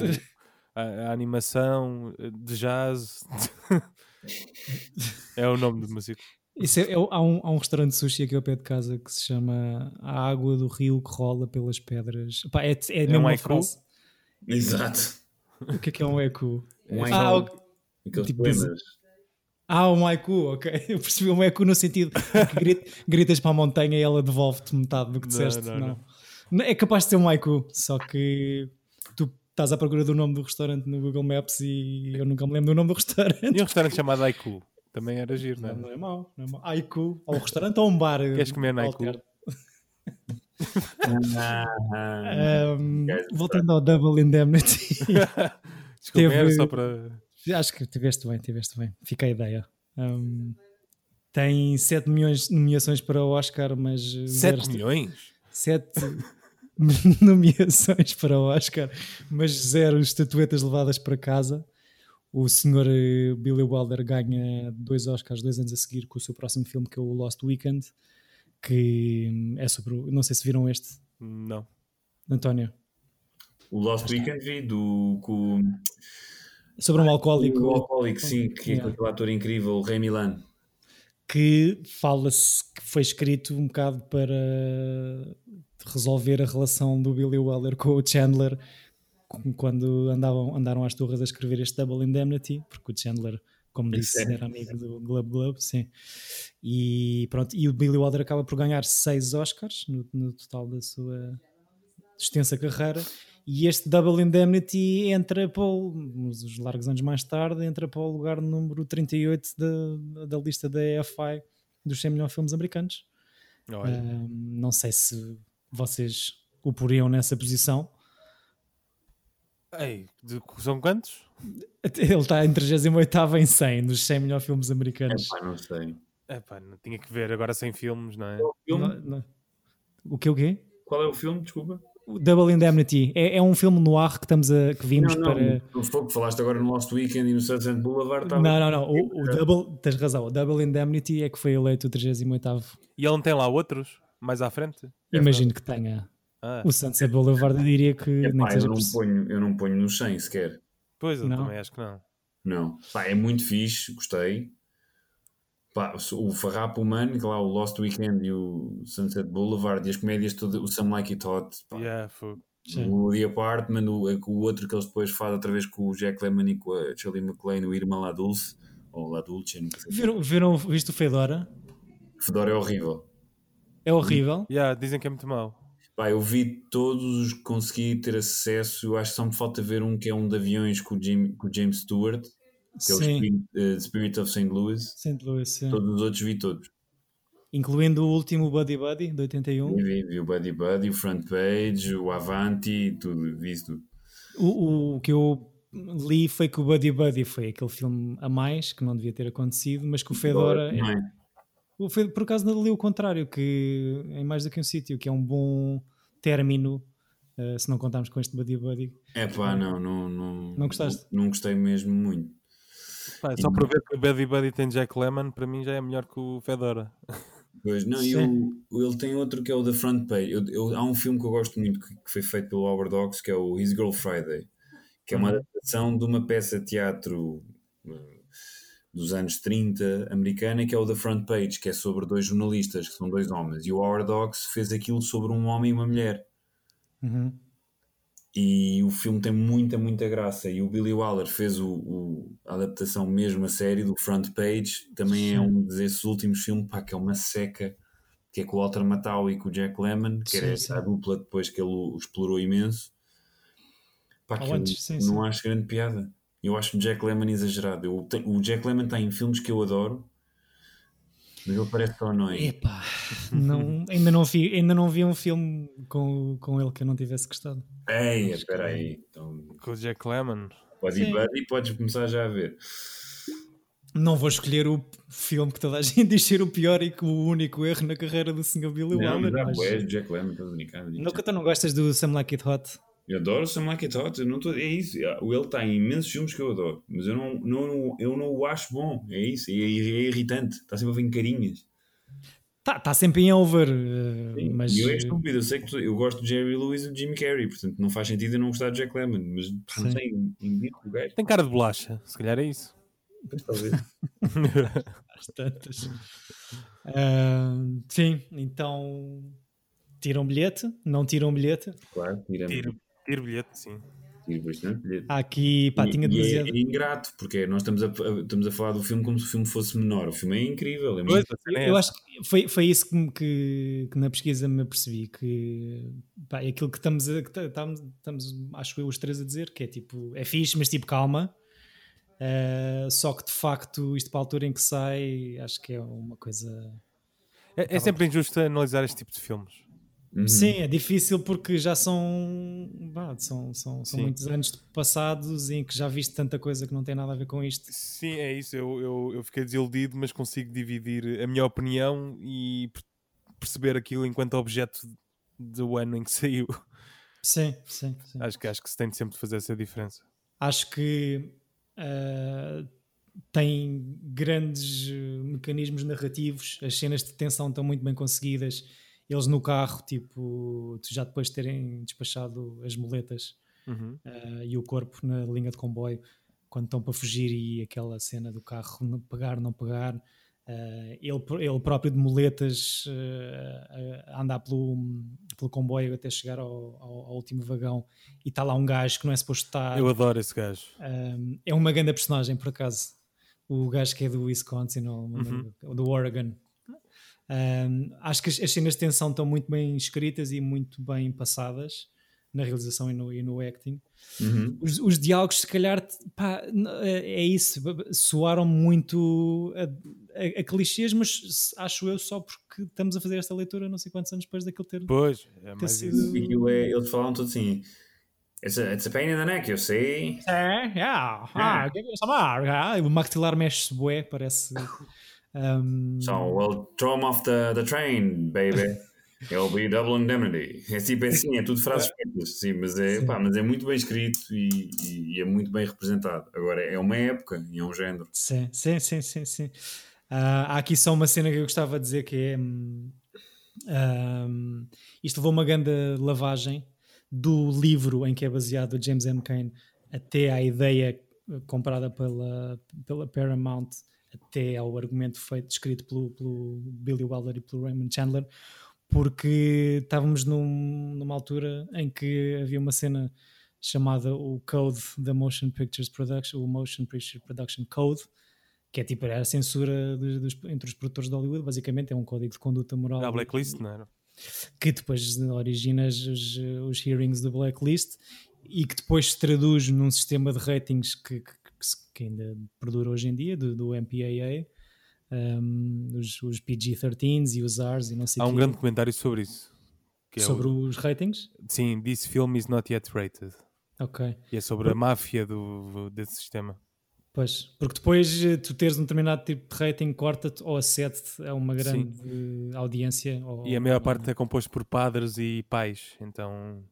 a, a animação de jazz. <laughs> é o nome do músico. Isso é- é- há, um, há um restaurante de sushi aqui ao pé de casa que se chama A Água do Rio que rola pelas pedras. É, é, mesmo um uma frase. Exato. O que é que é um haiku? Um Ah, ok. Aqueles tipo poemas. Ah, um haiku, ok. <laughs> Eu percebi um haiku no sentido que grit- <laughs> gritas para a montanha e ela devolve-te metade do que disseste. não, Não, não. Não, É capaz de ser um haiku, só que tu estás à procura do nome do restaurante no Google Maps e eu nunca me lembro do nome do <laughs> restaurante. E um restaurante chamado Aiku. Também era giro, não é? não é mau, não é mau. Haiku, ou um restaurante ou um bar. Queres comer na Ahm, Guys, voltando ao Double Indemnity, Desculpa, era Teve- só para. Acho que tiveste bem, tiveste bem, fica a ideia. Ahm, tem 7 milhões de nomeações para o Oscar, mas 7 zero, milhões? sete <laughs> nomeações para o Oscar, mas zero estatuetas levadas para casa. O senhor eh, Billy Wilder ganha dois Oscars dois anos a seguir com o seu próximo filme, que é o Lost Weekend, que hum, é sobre. o- Não sei se viram este, Não. António. O Lost Weekend vi do com, Sobre um alcoólico. o alcoólico, sim, que é Yeah. aquele ator incrível, o Rei Milan. que fala-se que foi escrito um bocado para resolver a relação do Billy Wilder com o Chandler quando andavam, andaram às torres a escrever este Double Indemnity, porque o Chandler, como É disse, sério? era amigo do Globe Globe, sim. E pronto, e o Billy Wilder acaba por ganhar seis Oscars no, no total da sua extensa carreira. E este Double Indemnity entra para o, uns largos anos mais tarde, entra para o lugar número 38 da, da lista da EFI dos 100 melhores filmes americanos. Olha. Ahm, não sei se vocês o poriam nessa posição. Ei, de- são quantos? Ele está em 38 em 100 dos 100 melhores filmes americanos. Epá, não sei. Epá, não tinha que ver agora sem filmes, não é? É o filme? Não- não- O que o quê? Qual é o filme? Desculpa. O Double Indemnity é, é um filme no ar que estamos a que vimos não, não, para. não foi que falaste agora no Lost Weekend e no Sunset Boulevard. Não, Estava... não, não. O, o Double, tens razão. O Double Indemnity é que foi eleito o 38. E ele não tem lá outros? Mais à frente? Imagino que tenha. Ah, O Sunset Boulevard, eu diria que nem Epá, que eu, não ponho, eu não ponho no 100 sequer. pois, eu Não. também acho que não. Não. Pá, é muito fixe, gostei. Pá, o Farrapo Humano, que lá o Lost Weekend e o Sunset Boulevard e as comédias todas, o Some Like It Hot, pá, Yeah, o The Apartment, o, o outro que eles depois fazem outra vez com o Jack Lemmon e com a Shirley MacLaine, o Irmã La Dulce, ou La Dulce, nunca sei. Viram, viram, visto o Fedora? Fedora é horrível. É horrível. Yeah, dizem que é muito mau. Pá, eu vi todos os que consegui ter acesso. Eu acho que só me falta ver um que é um de aviões com o, Jim, com o James Stewart, que é o Sim, Spirit, eh, Spirit of St. Louis. St. Louis, sim. Todos os outros vi todos. Incluindo o último Buddy Buddy, de 81. Vi, vi, vi o Buddy Buddy, o Front Page, o Avanti, tudo, vi isso tudo. O, o- que eu li foi que o Buddy Buddy foi aquele filme a mais, que não devia ter acontecido, mas que o Fedora. É? Fe- por acaso não li o contrário, que em mais do que um sítio, que é um bom término, eh, se não contarmos com este Buddy Buddy. É pá, não, não, não. Não gostaste? Não, não gostei mesmo muito. Pá, só por ver que o Buddy Buddy tem Jack Lemmon, para mim já é melhor que o Fedora. Pois, não, e ele tem outro que é o The Front Page. Eu- eu- há um filme que eu gosto muito que, que foi feito pelo Howard Hawks que é o His Girl Friday, que é uma Uhum. adaptação de uma peça de teatro eh, dos anos 30 americana, que é o The Front Page, que é sobre dois jornalistas, que são dois homens. E o Howard Hawks fez aquilo sobre um homem e uma mulher. Uhum. E o filme tem muita, muita graça. E o Billy Wilder fez o, o- a adaptação mesmo a série do Front Page. Também é Sim. um desses últimos filmes pá, que é uma seca. Que é com o Walter Matthau e com o Jack Lemmon, que era Sim, essa sim. a dupla depois que ele o explorou imenso. Pá, que eu antes, sim, não sim. acho grande piada. Eu acho o Jack Lemmon exagerado. Eu o Jack Lemmon está em filmes que eu adoro, mas ele parece só annoying. Epá, não, ainda, não vi, ainda não vi um filme com, com ele que eu não tivesse gostado. Ei, espera aí. Então, Com o Jack Lemmon. pode ir buddy, podes começar já a ver. Não vou escolher o filme que toda a gente <laughs> diz ser o pior e que o único erro na carreira do Sr. Billy Não, Wilder. já mas- és Jack Lemmon, estás a brincar. Nunca tu não gostas do Sam Like It Hot? Eu adoro Sam Like It Hot, eu não tô, é isso. Ele está em imensos filmes que eu adoro, mas eu não, não, eu não o acho bom. É isso, é, é irritante. Está sempre a vir carinhas. Tá, tá sempre em over, eh, mas eu é estúpido, eu sei que tu- eu gosto de Jerry Lewis e de Jim Carrey, portanto não faz sentido eu não gostar de Jack Lemmon, mas pá, não sei, em, o gajo. Tem cara de bolacha, se calhar é isso. Pois, talvez. <laughs> às tantas. Ah, sim, então tiram bilhete, não tiram bilhete. Claro, tiramos. Tiro, tiro bilhete, sim. Tiro bastante bilhete. Há aqui, pá, tinha e é- demasiado. é, ingrato, porque nós estamos a, a- estamos a falar do filme como se o filme fosse menor. O filme é incrível, é Pois, muito é Eu acho que foi, foi isso que, que, que na pesquisa me apercebi que pá, é aquilo que estamos, a, que ta- estamos, estamos, acho eu, os três a dizer, que é tipo, é fixe, mas tipo, calma. Ah, só que de facto, isto para a altura em que sai, acho que é uma coisa. É, é sempre injusto analisar este tipo de filmes. Uhum. Sim, é difícil porque já são, pá, são, são, são muitos anos passados em que já viste tanta coisa que não tem nada a ver com isto. Sim, é isso. Eu, eu, eu fiquei desiludido, mas consigo dividir a minha opinião e per- perceber aquilo enquanto objeto do ano em que <laughs> saiu. Sim, sim, sim. Acho que, acho que se tem de sempre de fazer essa diferença. acho que ah, tem grandes mecanismos narrativos, as cenas de tensão estão muito bem conseguidas. Eles no carro, tipo, já depois de terem despachado as muletas Uhum. ah, e o corpo na linha de comboio, quando estão para fugir e aquela cena do carro pegar, não pegar. ah, ele, ele próprio de muletas ah, a andar pelo, pelo comboio até chegar ao, ao- ao último vagão e está lá um gajo que não é suposto estar. Eu adoro esse gajo. É uma grande personagem, por acaso. O gajo que é do Wisconsin ou ou do Oregon. Um, acho que as, as cenas de tensão estão muito bem escritas e muito bem passadas na realização e no, e no acting. Uhum. Os, os diálogos, se calhar, pá, é é isso, soaram muito a, a- a clichês, mas acho eu só porque estamos a fazer esta leitura não sei quantos anos depois daquele ter. Pois, é mais sido- isso. E é, eles falavam tudo assim: it's a, it's a pain in the neck, you see. É, yeah. Ah, give me some more. Ah, o maxilar mexe-se bué, parece. <laughs> um, So, well, throw him off the, the train, baby. <laughs> It'll be double indemnity. É tipo assim, é tudo frases feitas, sim, mas é, Sim. pá, mas é muito bem escrito e, e- é muito bem representado. Agora, é uma época e é um género. Sim, sim, sim, sim. sim. Ah, há aqui só uma cena que eu gostava de dizer que é. hum, isto levou uma grande lavagem do livro em que é baseado o James M. Cain até à ideia eh, comprada pela, pela Paramount, até ao argumento feito, escrito pelo, pelo Billy Wilder e pelo Raymond Chandler, porque estávamos num- numa altura em que havia uma cena chamada o Code da Motion Pictures Production, o Motion Picture Production Code, que é tipo era a censura dos- dos- entre os produtores de Hollywood, basicamente é um código de conduta moral A Blacklist, não era? que depois origina os, os hearings do Blacklist e que depois se traduz num sistema de ratings que, que- que se- que ainda perdura hoje em dia, do, do MPAA, um, os, os PG-13s e os Rs e não sei Há um quê, grande comentário sobre isso. É sobre o, os ratings. Sim, This film is not yet rated. Ok. E é sobre a máfia do, desse sistema. Pois, porque depois eh, tu teres um determinado tipo de rating, corta-te ou acede a uma grande eh, audiência. Ou, E a maior parte é composto por padres e pais. Então,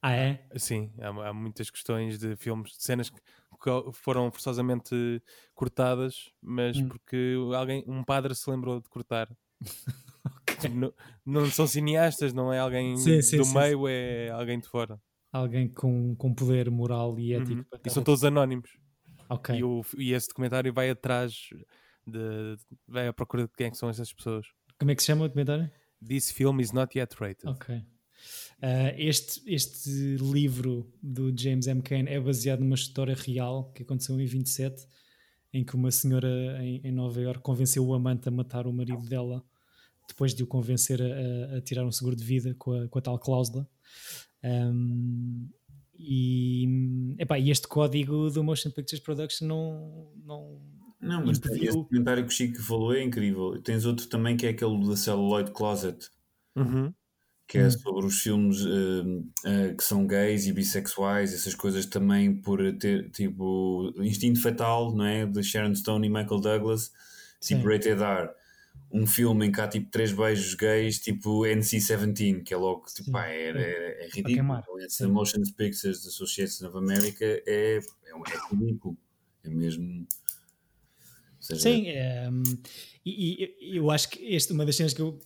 Ah, é? sim, há, há muitas questões de filmes, de cenas que foram forçosamente cortadas, mas Hum. porque alguém, um padre se lembrou de cortar. <laughs> Tipo, não, não são cineastas, não é alguém Sim, sim, do sim, meio, é alguém de fora. Alguém com, com poder moral e ético. Uhum. E são todos anónimos. Ok. E, o- e esse documentário vai atrás de. vai à procura de quem é são essas pessoas. Como é que se chama o documentário? This film is not yet rated. Ok. Ah, este, este livro do James M. Cain é baseado numa história real que aconteceu em 27, em que uma senhora em, em Nova Iorque convenceu o amante a matar o marido dela depois de o convencer a, a- tirar um seguro de vida com a, com a tal cláusula. Ahm, e, epá, e este código do Motion Pictures Production não, não, Não, mas impediu... esse comentário que o Chico falou é incrível. Tens outro também que é aquele da Celluloid Closet. Uhum. Que é uhum. sobre os filmes uh, uh, que são gays e bissexuais, essas coisas também por ter tipo Instinto Fatal, não é? De Sharon Stone e Michael Douglas, tipo Rated R um filme em que há tipo três beijos gays, tipo NC-17, que é logo, tipo, pá, é, é, é ridículo. Essa Motion Pictures Association of America é, é, é ridículo. É mesmo. Seja, Sim, é, e, e, eu acho que este, uma das cenas que eu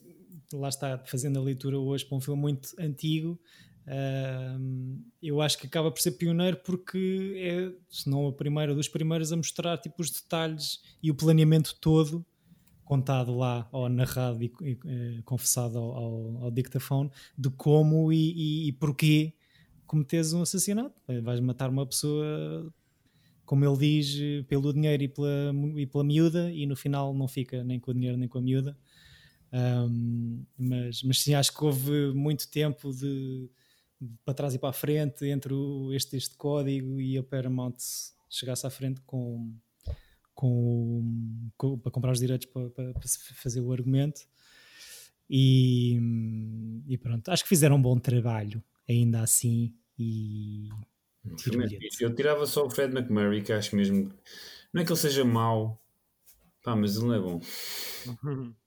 lá está fazendo a leitura hoje para um filme muito antigo, uh, eu acho que acaba por ser pioneiro porque é, se não a primeira dos primeiros a mostrar tipo, os detalhes e o planeamento todo contado lá ou narrado e, e eh, confessado ao, ao, ao, dictafone de como e, e, e porquê cometes um assassinato. Vais matar uma pessoa, como ele diz, pelo dinheiro e pela, e pela miúda, e no final não fica nem com o dinheiro nem com a miúda. Um, mas, mas sim, acho que houve muito tempo de, de para trás e para a frente entre o, este, este código e a Paramount chegasse à frente com com, com, para comprar os direitos para, para, para, fazer o argumento. E, e, pronto, acho que fizeram um bom trabalho ainda assim. E eu tirava só o Fred McMurray, que acho mesmo. Não é que ele seja mau, pá, mas ele não é bom. <laughs>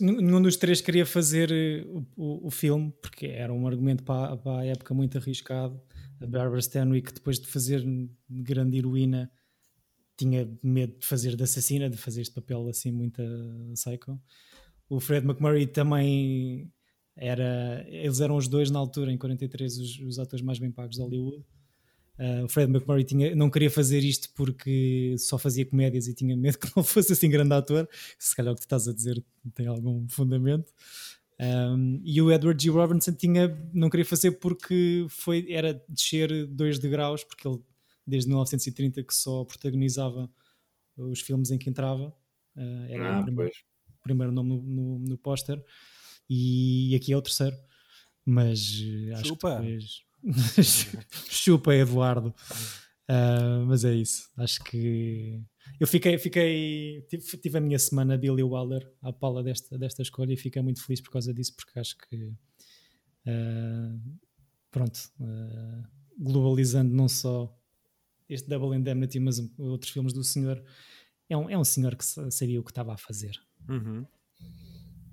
nenhum dos três queria fazer eh, o, o, o, filme porque era um argumento para, para a época muito arriscado. A Barbara Stanwyck, depois de fazer grande heroína, tinha medo de fazer de assassina, de fazer este papel assim muito psycho. O Fred McMurray também era. Eles eram os dois na altura, em 43, os, os atores mais bem pagos de Hollywood. Uh, o Fred McMurray tinha, não queria fazer isto porque só fazia comédias e tinha medo <laughs> que não fosse assim grande ator. Se calhar o que tu estás a dizer tem algum fundamento. Um, e o Edward G. Robinson tinha, não queria fazer porque foi, era descer dois degraus, porque ele desde 1930 que só protagonizava os filmes em que entrava. Uh, era ah, o primeiro, primeiro nome no, no, no póster. E aqui é o terceiro. Mas uh, acho Chupa. que depois. <laughs> Chupa, Eduardo. Uh, mas é isso. Acho que. Eu fiquei, fiquei tive, tive, a minha semana Billy Waller à pala desta, desta escolha e fiquei muito feliz por causa disso, porque acho que uh, pronto, uh, globalizando não só este Double Indemnity, mas outros filmes do senhor, é um, é um senhor que sabia o que estava a fazer. Uhum.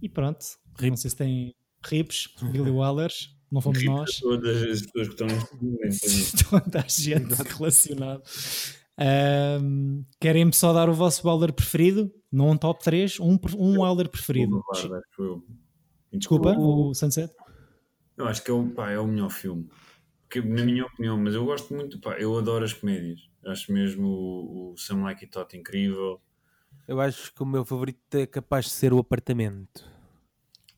E pronto, Rip. não sei se tem rips, Billy <laughs> Wallers, não fomos Rip nós. Todas as pessoas que estão neste <laughs> Toda a gente relacionada. Um, Querem-me só dar o vosso Waller preferido? Num top 3, um, um Waller preferido. Desculpa, o Sunset? Eu acho que é o, pá, é o melhor filme que, na minha opinião, mas eu gosto muito, pá, eu adoro as comédias. Acho mesmo o, o Sam Like It Hot incrível. Eu acho que o meu favorito é capaz de ser o Apartamento.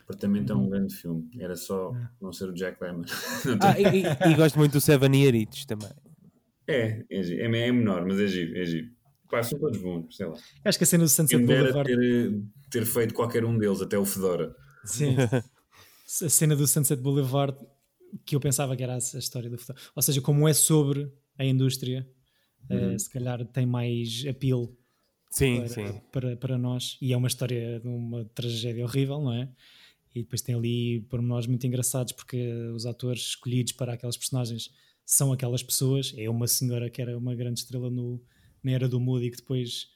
Apartamento é um grande filme. Era só é. não ser o Jack Lemmon. <laughs> ah, e, e, e, gosto muito do Seven Years também. É, é, é, é menor, mas é giro, é giro. Pá, são todos bons, sei lá. Acho que a cena do Sunset Boulevard... Ter, ter feito qualquer um deles, até o Fedora. Sim. <laughs> a cena do Sunset Boulevard que eu pensava que era a, história do futuro. Ou seja, como é sobre a indústria, eh, uhum. uh, se calhar tem mais apelo sim, para, sim. Para, para nós. E é uma história de uma tragédia horrível, não é? E depois tem ali pormenores muito engraçados porque os atores escolhidos para aquelas personagens são aquelas pessoas. É uma senhora que era uma grande estrela no, na era do Moody que depois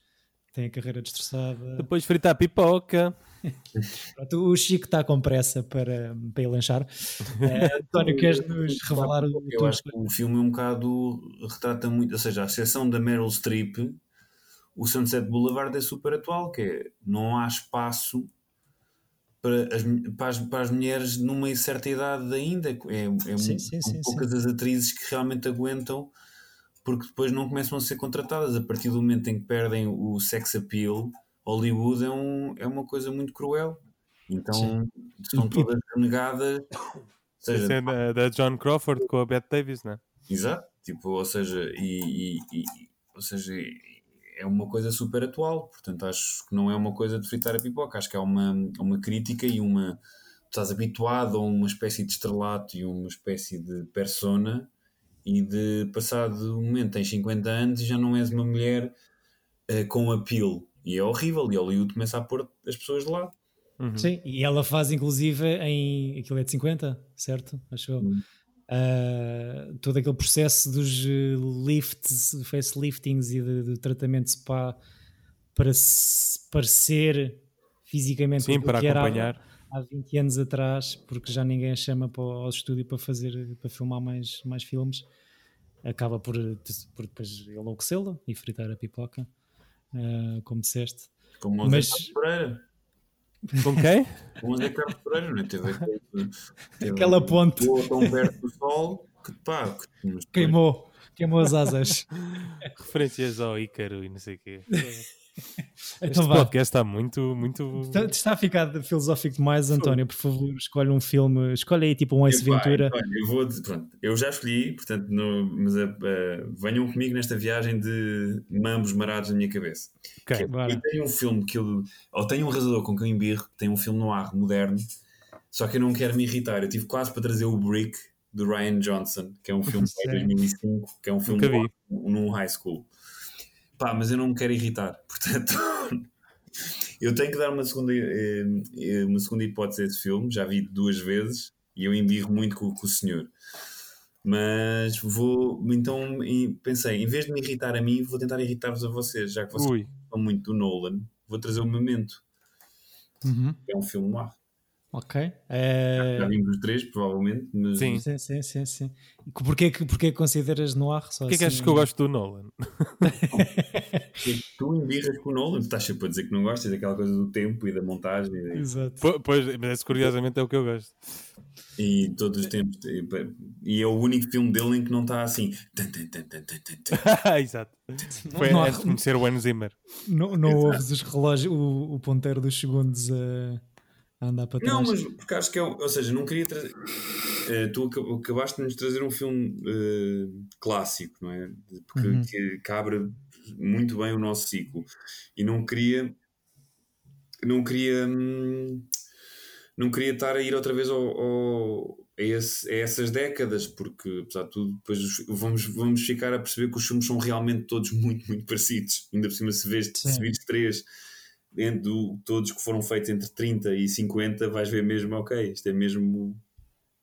tem a carreira destroçada. Depois fritar pipoca. <laughs> Pronto, o Chico está com pressa para, para ir lanchar. Uh, António, queres nos revelar o Eu acho que o filme é um bocado retrata muito, ou seja, a exceção da Meryl Streep, o Sunset Boulevard é super atual, que é não há espaço para as, para as, para as mulheres numa certa idade ainda. É, é sim, sim, sim, poucas as atrizes que realmente aguentam porque depois não começam a ser contratadas a partir do momento em que perdem o sex appeal. Hollywood é, um, é uma coisa muito cruel. Então Sim. são todas renegadas. Seja, a cena da John Crawford com a Bette Davis, não é? Exato, tipo, ou seja, e, e, e, ou seja, é uma coisa super atual, portanto acho que não é uma coisa de fritar a pipoca, acho que é uma, uma crítica e uma. estás habituado a uma espécie de estrelato e uma espécie de persona e de passado um momento tens 50 anos e já não és uma mulher uh, com appeal. E é horrível. E Hollywood começa a pôr as pessoas de lado. Uhum. Sim, e ela faz inclusive em. Aquilo é de 50, certo? Acho eu. Uhum. Uh, todo aquele processo dos lifts, faceliftings e de, de tratamento de spa para se parecer fisicamente Sim, para acompanhar. Há, há 20 anos atrás, porque já ninguém a chama para, ao estúdio para fazer para filmar mais, mais filmes, acaba por, por depois enlouquecê-la e fritar a pipoca, uh, como disseste. Como Mas, Pereira. Com quem? Com o Zé Carlos Pereira, não é? teve, teve aquela ponte tão perto do sol que pá, queimou, queimou as asas. <laughs> Referências ao Ícaro e não sei o quê. <laughs> Então este vá. podcast está muito, muito. Está, está a ficar filosófico demais, António. Por favor, escolhe um filme, escolhe aí tipo um Ace Ventura. eu, vou, pronto, eu já escolhi, portanto, no, mas uh, venham comigo nesta viagem de mambos marados na minha cabeça. Okay, é, eu tenho um filme que eu. Ou tenho um realizador com quem eu embirro, que tem um filme no ar moderno, só que eu não quero me irritar. Eu tive quase para trazer o Brick do Ryan Johnson, que é um filme de <laughs> 2005, que é um filme num high school. Pá, mas eu não me quero irritar, <laughs> portanto. eu tenho que dar uma segunda, eh, eh, uma segunda hipótese a esse filme, já vi duas vezes e eu embirro muito com, com o senhor. Mas vou, então pensei, em vez de me irritar a mim, vou tentar irritar-vos a vocês, já que vocês Ui. gostam muito do Nolan, vou trazer o Memento. Uhum. É um filme lá. Ok. É... Já vimos os três, provavelmente. Mas... Sim. sim, sim, sim, sim. Porquê que, porquê consideras noir só Porquê assim? que achas que eu gosto do Nolan? <laughs> tu embirras com o Nolan, estás sempre a dizer que não gostas daquela coisa do tempo e da montagem. Exato. Pois, mas curiosamente é o que eu gosto. E todos os tempos. E é o único filme dele em que não está assim. <laughs> Exato. Foi não, antes de conhecer o Hans Zimmer. Não, não ouves os relógios, o, o ponteiro dos segundos a a andar para trás. Não, mas porque acho que é. Ou seja, não queria trazer. Uh, tu acabaste de nos trazer um filme uh, clássico, não é? Porque uhum. que, que abre muito bem o nosso ciclo. E não queria. Não queria. Hum, não queria estar a ir outra vez ao, ao a, esse, a, essas décadas, porque apesar de tudo, depois vamos, vamos ficar a perceber que os filmes são realmente todos <laughs> muito, muito parecidos. Ainda por cima, se vês, se vês três entre todos que foram feitos entre 30 e 50, vais ver mesmo, ok, isto é mesmo.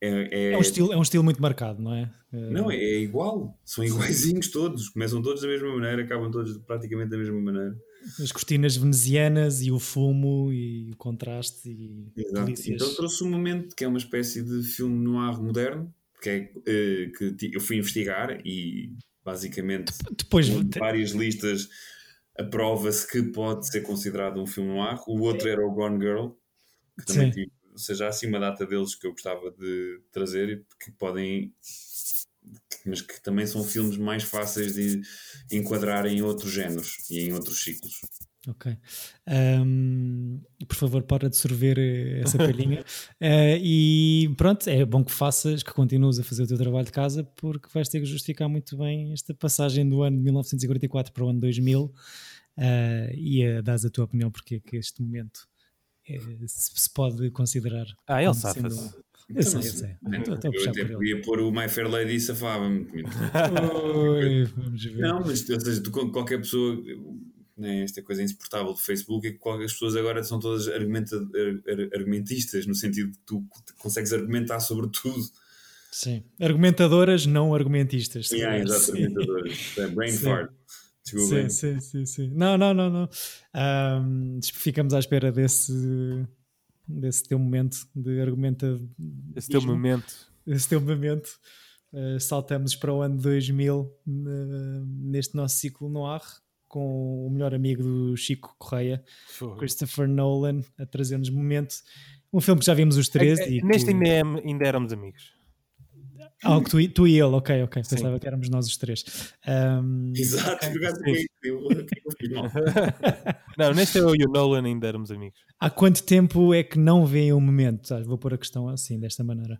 É, é... é um, estilo, é um estilo muito marcado, não é? Não, é, é igual, são iguaizinhos todos, começam todos da mesma maneira, acabam todos praticamente da mesma maneira. As cortinas venezianas e o fumo e o contraste e Exato. Então trouxe um momento que é uma espécie de filme noir moderno, que é uh, que eu fui investigar e basicamente depois várias listas aprova-se que pode ser considerado um filme noir. O outro era o Gone Girl, que também tive, ou seja, há assim uma data deles que eu gostava de trazer e que podem mas que também são filmes mais fáceis de enquadrar em outros géneros e em outros ciclos. Ok. Um, por favor, para de sorver eh, essa palhinha. uh, <laughs> e pronto, é bom que faças, que continues a fazer o teu trabalho de casa, porque vais ter que justificar muito bem esta passagem do ano de 1944 para o ano 2000 uh, e a dás a tua opinião porque é que este momento é, se, se, pode considerar. Ah, ele safa-se. Sendo... Eu sei, eu sei. Estou, eu até podia pôr o My Fair Lady e safava-me. <laughs> Não, mas ou seja, qualquer pessoa né, esta coisa insuportável do Facebook é que as pessoas agora são todas argumenta, argumentistas, no sentido que tu consegues argumentar sobre tudo. Sim. Argumentadoras, não argumentistas. Sim, yeah, exato, argumentadoras. É brain sim. fart. Sim, sim, sim, sim. Não, não, não, não. Um, ficamos à espera desse, desse teu momento de argumenta. Esse teu momento. Esse teu momento. Uh, saltamos para o ano 2000 uh, neste nosso ciclo no ar com o melhor amigo do Chico Correia, Christopher Nolan, a trazer-nos momento. Um filme que já vimos os três. É, e neste ainda, é, ainda éramos amigos. Ah, tu, tu, e ele, ok, ok. Sim. Pensava que éramos nós os três. Um... Exato, <laughs> <laughs> Não, neste eu e o Nolan ainda éramos amigos. Há quanto tempo é que não vêem o momento? Ah, vou pôr a questão assim, desta maneira.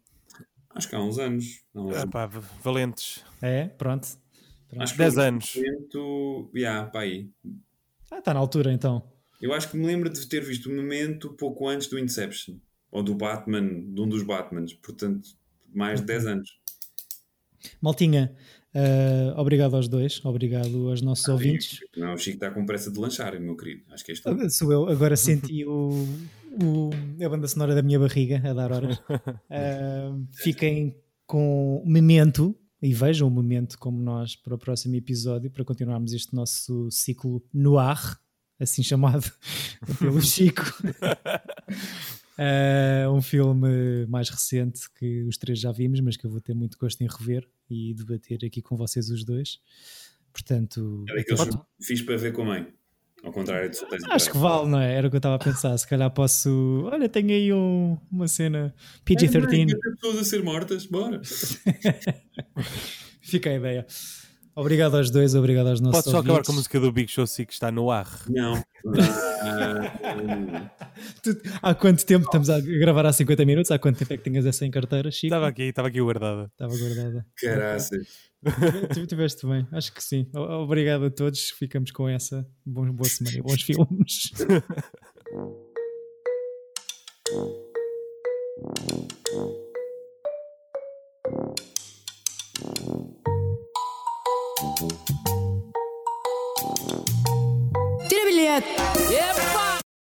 Acho que há uns anos. Ah, pá, valentes. É, pronto. Acho que 10 anos. Momento, yeah, pá aí. Ah, está na altura então. Eu acho que me lembro de ter visto o momento pouco antes do Inception. Ou do Batman, de um dos Batmans. Portanto, mais de 10 anos. Maltinha, Uh, obrigado aos dois, obrigado aos nossos ah, ouvintes. Não, o Chico está com pressa de lanchar, meu querido. Acho que é isto. Uh, sou eu, agora senti o, o, a banda sonora da minha barriga a dar horas. Uh, <laughs> fiquem com Memento e vejam o Memento como nós para o próximo episódio, para continuarmos este nosso ciclo no ar, assim chamado <laughs> pelo <laughs> Chico. Uh, <laughs> um filme mais recente que os três já vimos, mas que eu vou ter muito gosto em rever e debater aqui com vocês os dois. Portanto, é que eu fiz para ver com a mãe. Ao contrário de Acho que vale, não é? Era o que eu estava a pensar. Se calhar posso. Olha, tenho aí um, uma cena PG-13. É, pessoas a ser mortas, bora. <laughs> Fica a ideia. Obrigado aos dois, obrigado aos nossos Pode só acabar com a música do Big Show 6 que está no ar. Não. <laughs> há quanto tempo estamos a gravar há 50 minutos? Há quanto tempo é que tinhas essa em carteira, Chico? Estava aqui, estava aqui guardada. Estava guardada. Caraças. <laughs> Tiveste bem, acho que sim. Obrigado a todos, ficamos com essa. Boa, boa semana e bons <laughs> filmes. <laughs>